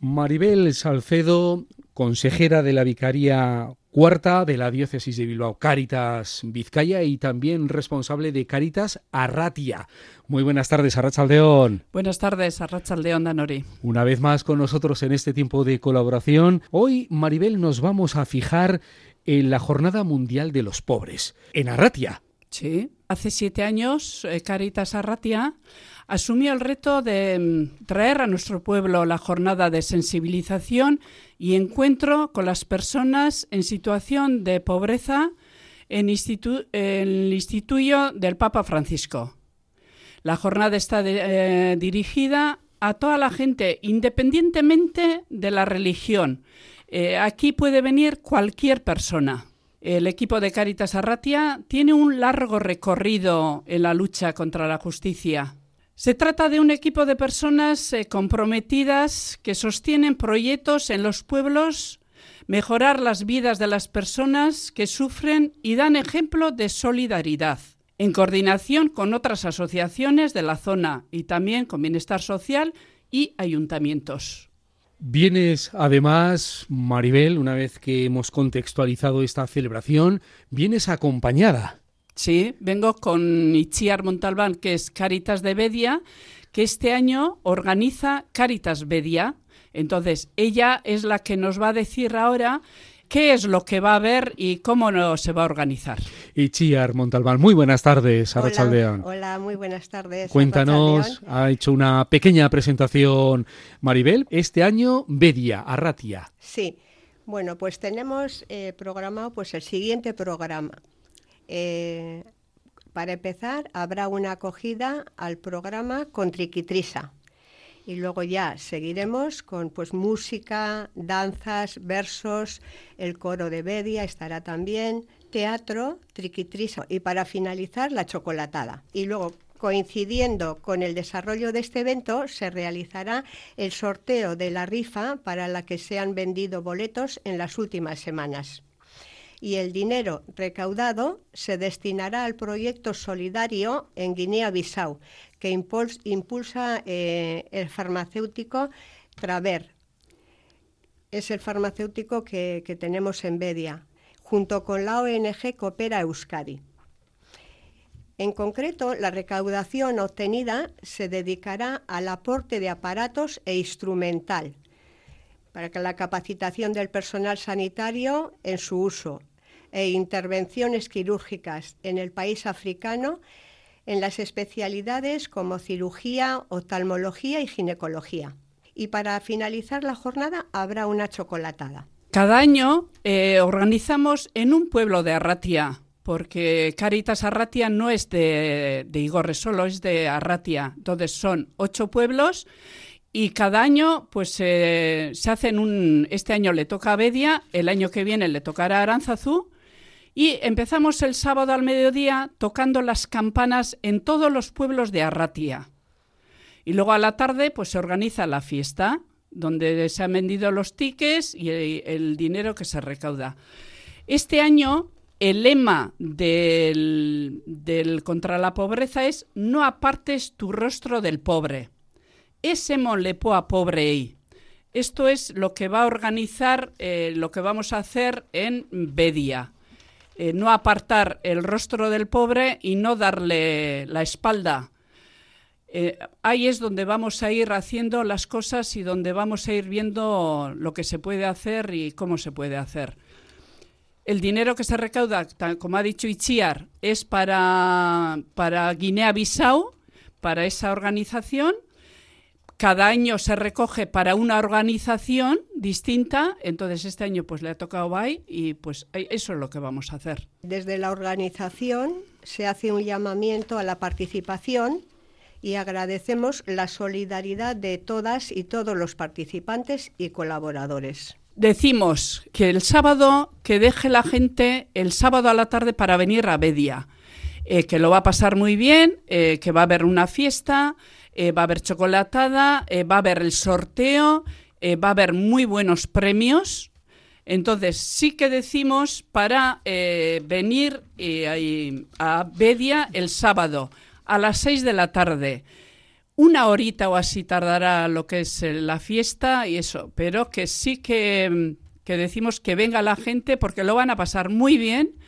Maribel Salcedo, consejera de la Vicaría Cuarta de la Diócesis de Bilbao, Cáritas Vizcaya y también responsable de Cáritas Arratia. Muy buenas tardes, Arrachaldeón. Buenas tardes, Arrachaldeón Danori. Una vez más con nosotros en este tiempo de colaboración. Hoy, Maribel, nos vamos a fijar en la Jornada Mundial de los Pobres, en Arratia. Sí, hace siete años eh, Caritas Arratia asumió el reto de mm, traer a nuestro pueblo la jornada de sensibilización y encuentro con las personas en situación de pobreza en, el instituto del Papa Francisco. La jornada está eh, dirigida a toda la gente, independientemente de la religión. Eh, aquí puede venir cualquier persona. El equipo de Caritas Arratia tiene un largo recorrido en la lucha contra la justicia. Se trata de un equipo de personas eh, comprometidas que sostienen proyectos en los pueblos, mejorar las vidas de las personas que sufren y dan ejemplo de solidaridad, en coordinación con otras asociaciones de la zona y también con Bienestar Social y ayuntamientos. Vienes, además, Maribel, una vez que hemos contextualizado esta celebración, vienes acompañada. Sí, vengo con Itziar Montalbán, que es Caritas de Bedia, que este año organiza Caritas Bedia. Entonces, ella es la que nos va a decir ahora qué es lo que va a haber y cómo no se va a organizar. Y Chiar Montalbán, muy buenas tardes, Arrachaldeón. Hola, hola, muy buenas tardes. Cuéntanos, ha hecho una pequeña presentación Maribel, este año Bedia, Arratia. Sí, bueno, pues tenemos eh, programado pues el siguiente programa. Eh, para empezar, habrá una acogida al programa con Triquitrisa y luego ya seguiremos con pues música, danzas, versos, el coro de Bedia estará también, teatro, triquitriso y para finalizar la chocolatada. Y luego coincidiendo con el desarrollo de este evento, se realizará el sorteo de la rifa para la que se han vendido boletos en las últimas semanas. Y el dinero recaudado se destinará al proyecto solidario en Guinea-Bissau, que impulsa eh, el farmacéutico Traver. Es el farmacéutico que, que tenemos en Bedia, junto con la ONG Coopera Euskadi. En concreto, la recaudación obtenida se dedicará al aporte de aparatos e instrumental para la capacitación del personal sanitario en su uso e intervenciones quirúrgicas en el país africano en las especialidades como cirugía, oftalmología y ginecología. Y para finalizar la jornada habrá una chocolatada. Cada año eh, organizamos en un pueblo de Arratia, porque Caritas Arratia no es de, de Igorre solo, es de Arratia. Entonces son ocho pueblos y cada año pues eh, se hacen un... Este año le toca a Bedia, el año que viene le tocará a Aranzazú y empezamos el sábado al mediodía tocando las campanas en todos los pueblos de Arratia. Y luego a la tarde pues se organiza la fiesta, donde se han vendido los tickets y el, dinero que se recauda. Este año el lema del, contra la pobreza es no apartes tu rostro del pobre. Ese molepo a pobre. Esto es lo que va a organizar, eh, lo que vamos a hacer en Bedia. Eh, no apartar el rostro del pobre y no darle la espalda. Eh, ahí es donde vamos a ir haciendo las cosas y donde vamos a ir viendo lo que se puede hacer y cómo se puede hacer. El dinero que se recauda, como ha dicho Ichiar, es para, para Guinea-Bissau, para esa organización, cada año se recoge para una organización distinta, entonces este año pues le ha tocado BAI y pues eso es lo que vamos a hacer. Desde la organización se hace un llamamiento a la participación y agradecemos la solidaridad de todas y todos los participantes y colaboradores. Decimos que el sábado, que deje la gente el sábado a la tarde para venir a Bedia, eh, que lo va a pasar muy bien, eh, que va a haber una fiesta, eh, va a haber chocolatada, va a haber el sorteo, va a haber muy buenos premios. Entonces sí que decimos para venir a Bedia el sábado a las 6 de la tarde. una horita o así tardará lo que es la fiesta y eso, pero que sí que, que decimos que venga la gente porque lo van a pasar muy bien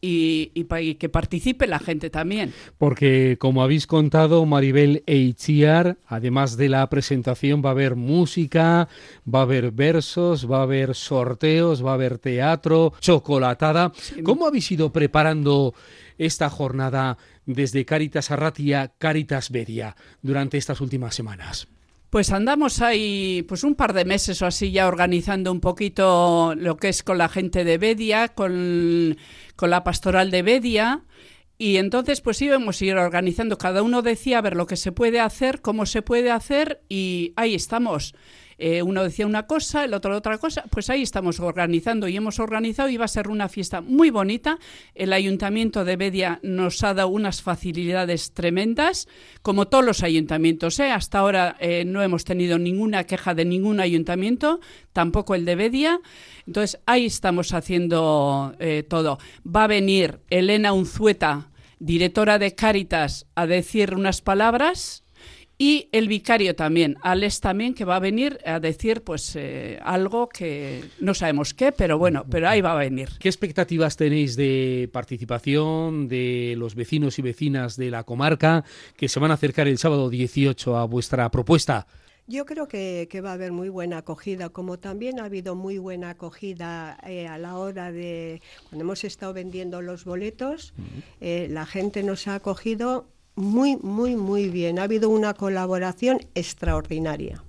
y, que participe la gente también. Porque, como habéis contado, Maribel Eichiar, además de la presentación, va a haber música, va a haber versos, va a haber sorteos, va a haber teatro, chocolatada. ¿Cómo habéis ido preparando esta jornada desde Caritas Arratia, Caritas Bedia durante estas últimas semanas? Pues andamos ahí pues un par de meses o así ya organizando un poquito lo que es con la gente de Bedia, con, con la pastoral de Bedia. Y entonces pues íbamos a ir organizando, cada uno decía a ver lo que se puede hacer, cómo se puede hacer y ahí estamos. Eh, uno decía una cosa, el otro otra cosa, pues ahí estamos organizando y hemos organizado y va a ser una fiesta muy bonita. El Ayuntamiento de Bedia nos ha dado unas facilidades tremendas, como todos los ayuntamientos. ¿eh? Hasta ahora eh, no hemos tenido ninguna queja de ningún ayuntamiento, tampoco el de Bedia. Entonces ahí estamos haciendo todo. Va a venir Elena Unzueta, directora de Cáritas, a decir unas palabras y el vicario también, Alex también, que va a venir a decir pues eh, algo que no sabemos qué, pero bueno, pero ahí va a venir. ¿Qué expectativas tenéis de participación de los vecinos y vecinas de la comarca que se van a acercar el sábado 18 a vuestra propuesta? Yo creo que, va a haber muy buena acogida, como también ha habido muy buena acogida eh, a la hora de, cuando hemos estado vendiendo los boletos, eh, la gente nos ha acogido muy, muy, muy bien. Ha habido una colaboración extraordinaria.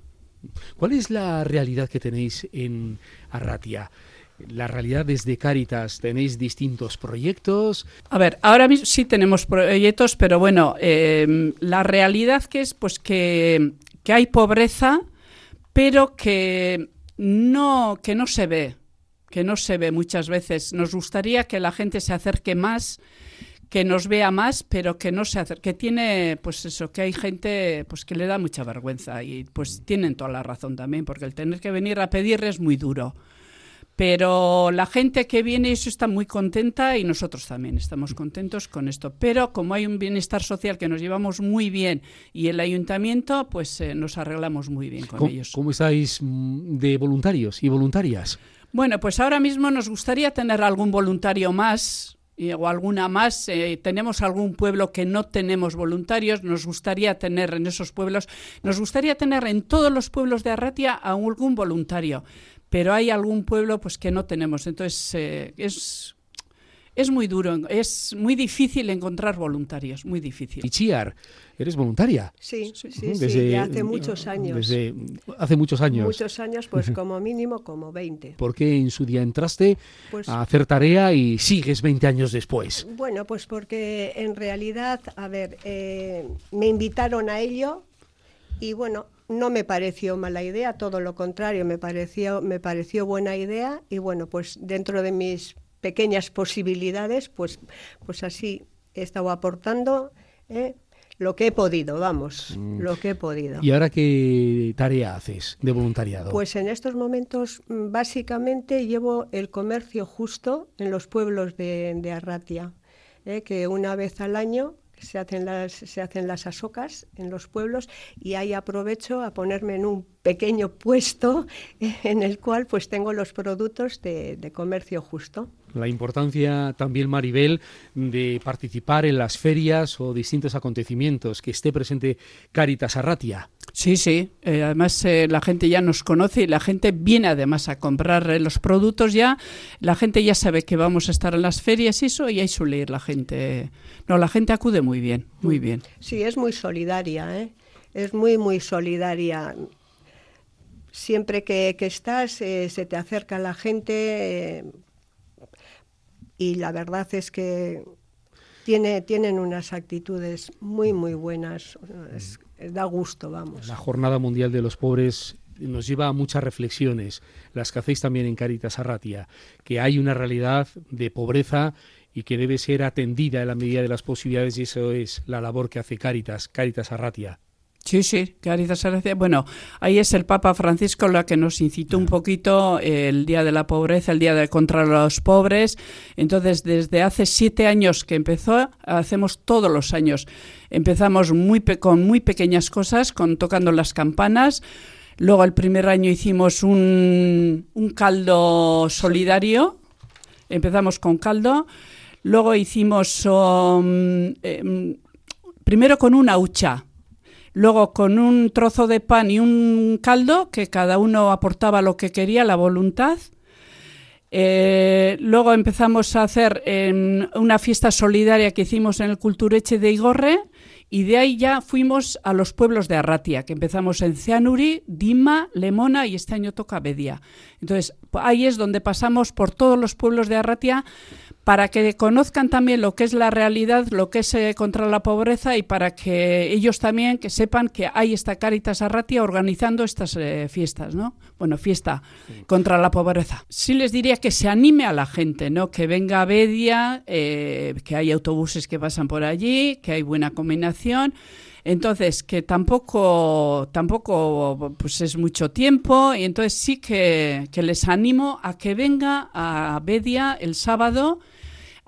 ¿Cuál es la realidad que tenéis en Arratia? La realidad desde Cáritas, ¿tenéis distintos proyectos? A ver, ahora mismo sí tenemos proyectos, pero bueno, em, la realidad que es pues que, que hay pobreza, pero que no, que no se ve, que no se ve muchas veces. Nos gustaría que la gente se acerque más que nos vea más, pero que no se acerque. Que tiene, pues eso, que hay gente pues que le da mucha vergüenza y pues tienen toda la razón también, porque el tener que venir a pedir es muy duro. Pero la gente que viene eso está muy contenta y nosotros también estamos contentos con esto. Pero como hay un bienestar social que nos llevamos muy bien y el ayuntamiento, pues eh, nos arreglamos muy bien con ellos. ¿Cómo estáis mm, de voluntarios y voluntarias? Bueno, pues ahora mismo nos gustaría tener algún voluntario más, o alguna más. Eh, tenemos algún pueblo que no tenemos voluntarios. Nos gustaría tener en esos pueblos, nos gustaría tener en todos los pueblos de Arratia algún voluntario, pero hay algún pueblo pues que no tenemos. Entonces eh, es es muy duro, es muy difícil encontrar voluntarios, muy difícil. Y Chiar, ¿eres voluntaria? Sí, sí, sí, desde, hace muchos años. Desde hace muchos años. Muchos años, pues como mínimo como 20. ¿Por qué en su día entraste pues a hacer tarea y sigues 20 años después? Bueno, pues porque en realidad, a ver, eh, me invitaron a ello y bueno, no me pareció mala idea, todo lo contrario, me pareció, me pareció buena idea y bueno, pues dentro de mis pequeñas posibilidades, pues, pues así he estado aportando ¿eh? lo que he podido, vamos, mm. lo que he podido. ¿Y ahora qué tarea haces de voluntariado? Pues en estos momentos mm, básicamente llevo el comercio justo en los pueblos de, Arratia, ¿eh? que una vez al año se hacen las se hacen las asocas en los pueblos y ahí aprovecho a ponerme en un pequeño puesto en el cual pues tengo los productos de comercio justo la importancia también, Maribel, de participar en las ferias o distintos acontecimientos, que esté presente Caritas Arratia. Sí, sí. Eh, además, eh, la gente ya nos conoce y la gente viene además a comprar eh, los productos ya. La gente ya sabe que vamos a estar en las ferias y eso, y ahí suele ir la gente. No, la gente acude muy bien, muy bien. Sí, es muy solidaria, ¿eh? Es muy, muy solidaria. Siempre que, estás, se te acerca la gente y la verdad es que tiene, tienen unas actitudes muy, muy buenas. Da gusto, vamos. La Jornada Mundial de los Pobres nos lleva a muchas reflexiones, las que hacéis también en Caritas Arratia, que hay una realidad de pobreza y que debe ser atendida en la medida de las posibilidades y eso es la labor que hace Caritas, Caritas Arratia. Sí, sí, Caritas Arratia. Bueno, ahí es el Papa Francisco la que nos incitó un poquito el Día de la Pobreza, el Día de contra los Pobres. Entonces, desde hace siete años que empezó, hacemos todos los años. Empezamos muy con muy pequeñas cosas, con tocando las campanas. Luego, el primer año hicimos un, un caldo solidario. Empezamos con caldo. Luego hicimos um, eh, primero con una hucha luego con un trozo de pan y un caldo, que cada uno aportaba lo que quería, la voluntad. Eh, luego empezamos a hacer en una fiesta solidaria que hicimos en el Cultureche de Igorre y de ahí ya fuimos a los pueblos de Arratia, que empezamos en Ceanuri, Dima, Lemona y este año toca Bedia. Entonces, ahí es donde pasamos por todos los pueblos de Arratia para que conozcan también lo que es la realidad, lo que es eh, contra la pobreza y para que ellos también que sepan que hay esta Caritas Arratia organizando estas eh, fiestas, ¿no? Bueno, fiesta contra la pobreza. Sí les diría que se anime a la gente, ¿no? Que venga a Bedia, eh, que hay autobuses que pasan por allí, que hay buena combinación. Entonces, que tampoco, tampoco pues es mucho tiempo, y entonces sí que, que les animo a que venga a Bedia el sábado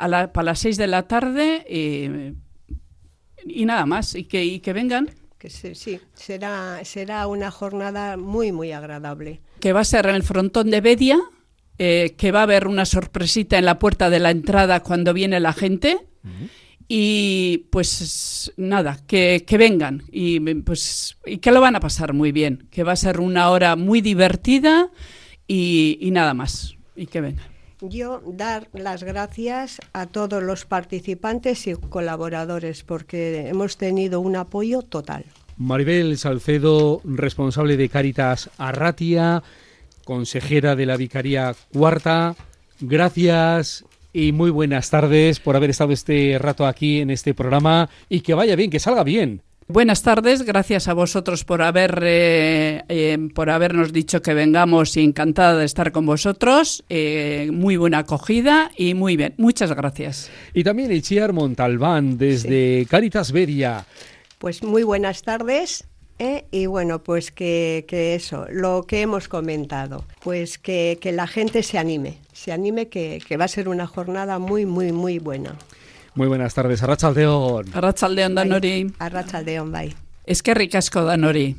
para las 6 de la tarde y, nada más, y que, que vengan. Que sí, será, será una jornada muy, muy agradable. Que va a ser en el frontón de Bedia, eh, que va a haber una sorpresita en la puerta de la entrada cuando viene la gente. Y pues nada, que, vengan y, pues, y que lo van a pasar muy bien, que va a ser una hora muy divertida y, y nada más, y que vengan. Yo dar las gracias a todos los participantes y colaboradores porque hemos tenido un apoyo total. Maribel Salcedo, responsable de Caritas Arratia, consejera de la Vicaría Cuarta, gracias y muy buenas tardes por haber estado este rato aquí en este programa y que vaya bien, que salga bien. Buenas tardes, gracias a vosotros por haber eh, eh, por habernos dicho que vengamos y encantada de estar con vosotros. Eh, muy buena acogida y muy bien. Muchas gracias. Y también Ichiar Montalbán desde Caritas Beria. Pues muy buenas tardes. Y bueno, pues que, eso, lo que hemos comentado, pues que, la gente se anime, se anime que, que va a ser una jornada muy, muy, muy buena. Muy buenas tardes, Arratsaldeon. Arratsaldeon dan hori. Bai, Arratsaldeon bai. Eskerrik asko dan hori.